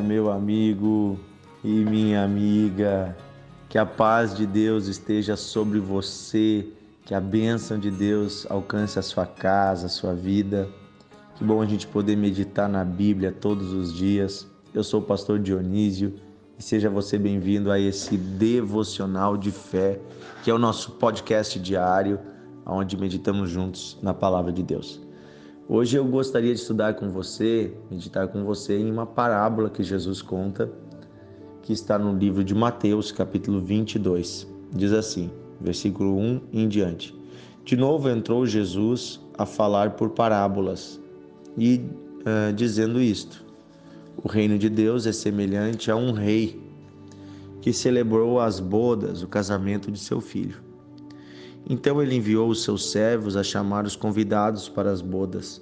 meu amigo e minha amiga. Que a paz de Deus esteja sobre você, que a bênção de Deus alcance a sua casa, a sua vida. Que bom a gente poder meditar na Bíblia todos os dias. Eu sou o pastor Dionísio e seja você bem-vindo a esse devocional de fé, que é o nosso podcast diário, onde meditamos juntos na palavra de Deus. Hoje eu gostaria de estudar com você, meditar com você em uma parábola que Jesus conta, que está no livro de Mateus, capítulo 22. Diz assim, versículo 1 em diante. De novo entrou Jesus a falar por parábolas e uh, dizendo isto: O reino de Deus é semelhante a um rei que celebrou as bodas, o casamento de seu filho. Então ele enviou os seus servos a chamar os convidados para as bodas,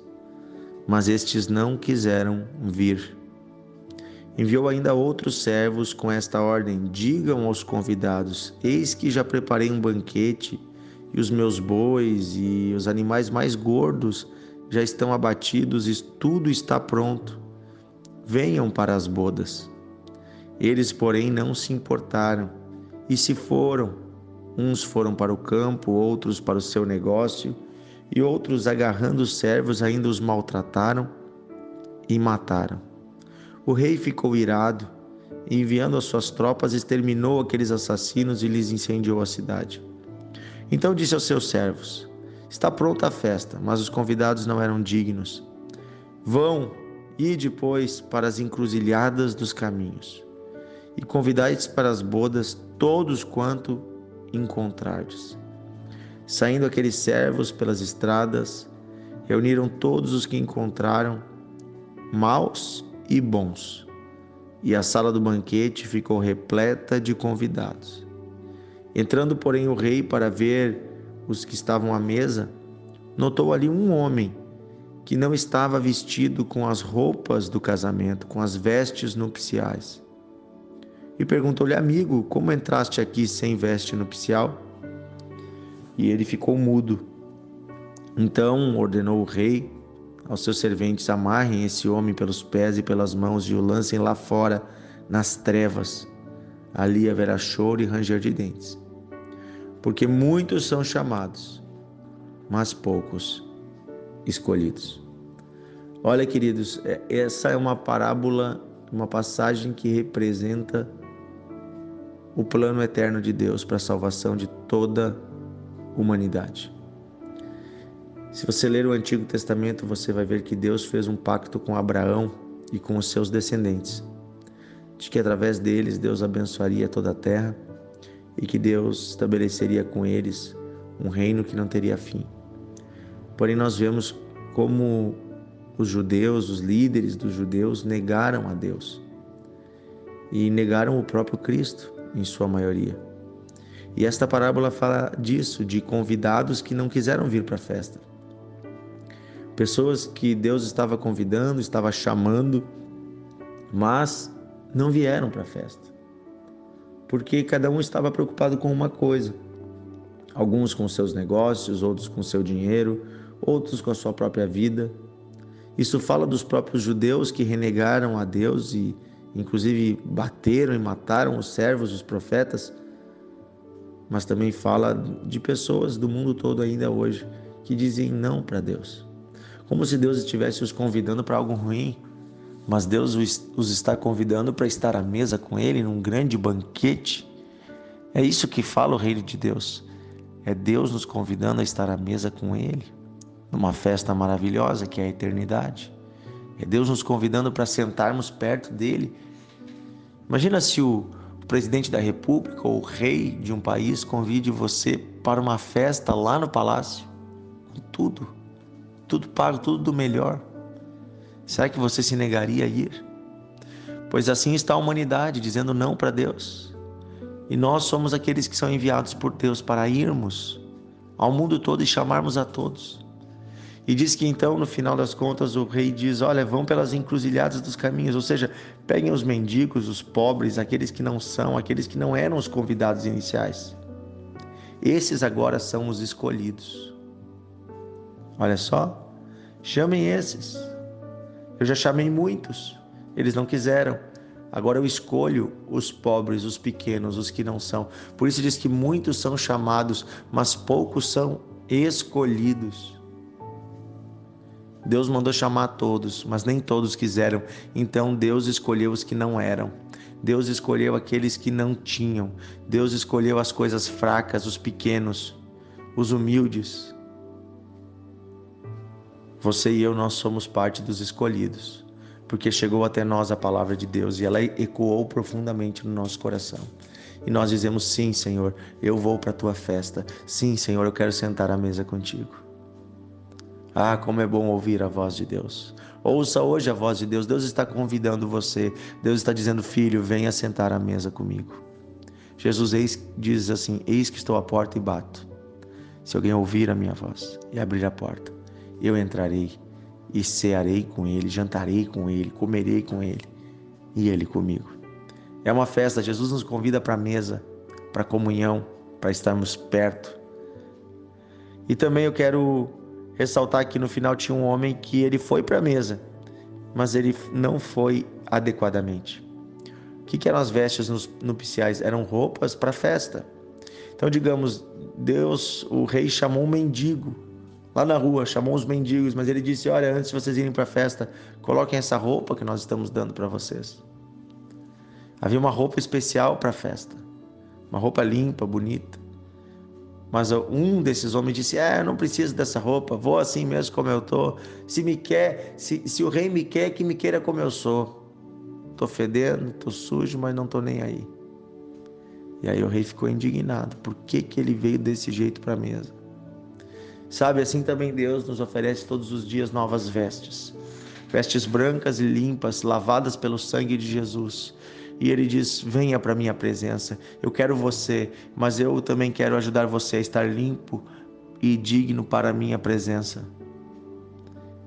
mas estes não quiseram vir. Enviou ainda outros servos com esta ordem: Digam aos convidados: Eis que já preparei um banquete, e os meus bois e os animais mais gordos já estão abatidos e tudo está pronto. Venham para as bodas. Eles, porém, não se importaram e se foram Uns foram para o campo, outros para o seu negócio, e outros, agarrando os servos, ainda os maltrataram e mataram. O rei ficou irado e, enviando as suas tropas, exterminou aqueles assassinos e lhes incendiou a cidade. Então disse aos seus servos: Está pronta a festa, mas os convidados não eram dignos. Vão e depois para as encruzilhadas dos caminhos, e convidai para as bodas todos quanto encontrardes. Saindo aqueles servos pelas estradas, reuniram todos os que encontraram, maus e bons, e a sala do banquete ficou repleta de convidados. Entrando, porém, o rei para ver os que estavam à mesa, notou ali um homem que não estava vestido com as roupas do casamento, com as vestes nupciais e perguntou-lhe, amigo, como entraste aqui sem veste nupcial? E ele ficou mudo. Então ordenou o rei aos seus serventes: amarrem esse homem pelos pés e pelas mãos e o lancem lá fora, nas trevas. Ali haverá choro e ranger de dentes. Porque muitos são chamados, mas poucos escolhidos. Olha, queridos, é, essa é uma parábola, uma passagem que representa o plano eterno de Deus para a salvação de toda a humanidade. Se você ler o Antigo Testamento, você vai ver que Deus fez um pacto com Abraão e com os seus descendentes, de que através deles Deus abençoaria toda a terra e que Deus estabeleceria com eles um reino que não teria fim. Porém, nós vemos como os judeus, os líderes dos judeus, negaram a Deus e negaram o próprio Cristo em sua maioria. E esta parábola fala disso, de convidados que não quiseram vir para a festa. Pessoas que Deus estava convidando, estava chamando, mas não vieram para a festa. Porque cada um estava preocupado com uma coisa. Alguns com seus negócios, outros com seu dinheiro, outros com a sua própria vida. Isso fala dos próprios judeus que renegaram a Deus e inclusive bateram e mataram os servos, os profetas, mas também fala de pessoas do mundo todo ainda hoje que dizem não para Deus. Como se Deus estivesse os convidando para algo ruim, mas Deus os está convidando para estar à mesa com Ele num grande banquete. É isso que fala o reino de Deus. É Deus nos convidando a estar à mesa com Ele, numa festa maravilhosa que é a eternidade. É Deus nos convidando para sentarmos perto dele. Imagina se o presidente da república ou o rei de um país convide você para uma festa lá no palácio, com tudo, tudo pago, tudo do melhor. Será que você se negaria a ir? Pois assim está a humanidade dizendo não para Deus. E nós somos aqueles que são enviados por Deus para irmos ao mundo todo e chamarmos a todos. E diz que então, no final das contas, o rei diz: Olha, vão pelas encruzilhadas dos caminhos, ou seja, peguem os mendigos, os pobres, aqueles que não são, aqueles que não eram os convidados iniciais. Esses agora são os escolhidos. Olha só, chamem esses. Eu já chamei muitos, eles não quiseram, Agora eu escolho os pobres, os pequenos, os que não são. Por isso diz que muitos são chamados, mas poucos são escolhidos. Deus mandou chamar todos, mas nem todos quiseram. Então Deus escolheu os que não eram. Deus escolheu aqueles que não tinham. Deus escolheu as coisas fracas, os pequenos, os humildes. Você e eu, nós somos parte dos escolhidos, porque chegou até nós a palavra de Deus e ela ecoou profundamente no nosso coração. E nós dizemos: Sim, Senhor, eu vou para a tua festa. Sim, Senhor, eu quero sentar à mesa contigo. Ah, como é bom ouvir a voz de Deus. Ouça hoje a voz de Deus. Deus está convidando você. Deus está dizendo: Filho, venha sentar à mesa comigo. Jesus eis, diz assim: Eis que estou à porta e bato. Se alguém ouvir a minha voz e abrir a porta, eu entrarei e cearei com ele, jantarei com ele, comerei com ele e ele comigo. É uma festa, Jesus nos convida para a mesa, para comunhão, para estarmos perto. E também eu quero ressaltar que no final tinha um homem que ele foi para a mesa, mas ele não foi adequadamente. O que, que eram as vestes nupciais? Eram roupas para festa. Então, digamos, Deus, o rei chamou um mendigo lá na rua, chamou os mendigos, mas ele disse: Olha, antes de vocês irem para a festa, coloquem essa roupa que nós estamos dando para vocês. Havia uma roupa especial para a festa, uma roupa limpa, bonita. Mas um desses homens disse: É, eu não preciso dessa roupa, vou assim mesmo como eu tô. Se me quer, se, se o rei me quer, que me queira como eu sou. Tô fedendo, tô sujo, mas não tô nem aí. E aí o rei ficou indignado. Por que, que ele veio desse jeito para a mesa? Sabe, assim também Deus nos oferece todos os dias novas vestes. Vestes brancas e limpas, lavadas pelo sangue de Jesus. E ele diz: Venha para minha presença. Eu quero você, mas eu também quero ajudar você a estar limpo e digno para a minha presença.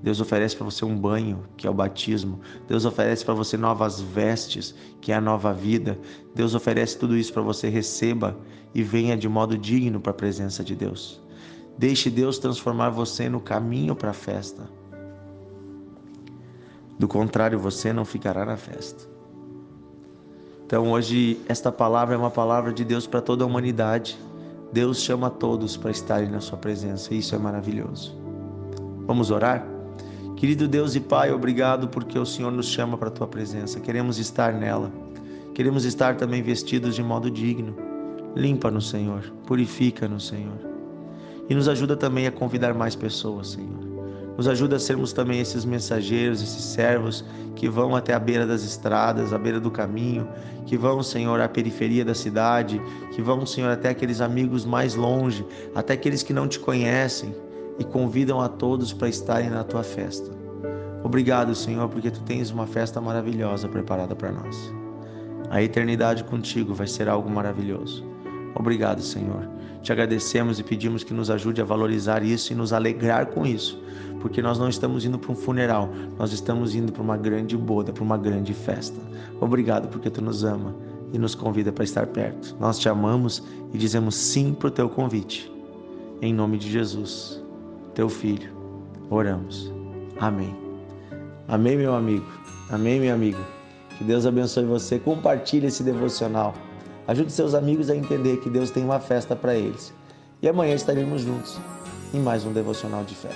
Deus oferece para você um banho, que é o batismo. Deus oferece para você novas vestes, que é a nova vida. Deus oferece tudo isso para você. Receba e venha de modo digno para a presença de Deus. Deixe Deus transformar você no caminho para a festa. Do contrário, você não ficará na festa. Então hoje esta palavra é uma palavra de Deus para toda a humanidade. Deus chama todos para estarem na sua presença. E isso é maravilhoso. Vamos orar? Querido Deus e Pai, obrigado porque o Senhor nos chama para a tua presença. Queremos estar nela. Queremos estar também vestidos de modo digno. Limpa-nos, Senhor. Purifica-nos, Senhor. E nos ajuda também a convidar mais pessoas, Senhor. Nos ajuda a sermos também esses mensageiros, esses servos que vão até a beira das estradas, à beira do caminho, que vão, Senhor, à periferia da cidade, que vão, Senhor, até aqueles amigos mais longe, até aqueles que não te conhecem e convidam a todos para estarem na tua festa. Obrigado, Senhor, porque tu tens uma festa maravilhosa preparada para nós. A eternidade contigo vai ser algo maravilhoso. Obrigado, Senhor. Te agradecemos e pedimos que nos ajude a valorizar isso e nos alegrar com isso, porque nós não estamos indo para um funeral, nós estamos indo para uma grande boda, para uma grande festa. Obrigado porque tu nos ama e nos convida para estar perto. Nós te amamos e dizemos sim para o teu convite. Em nome de Jesus, teu filho, oramos. Amém. Amém, meu amigo. Amém, minha amiga. Que Deus abençoe você. Compartilhe esse devocional. Ajude seus amigos a entender que Deus tem uma festa para eles. E amanhã estaremos juntos em mais um devocional de fé.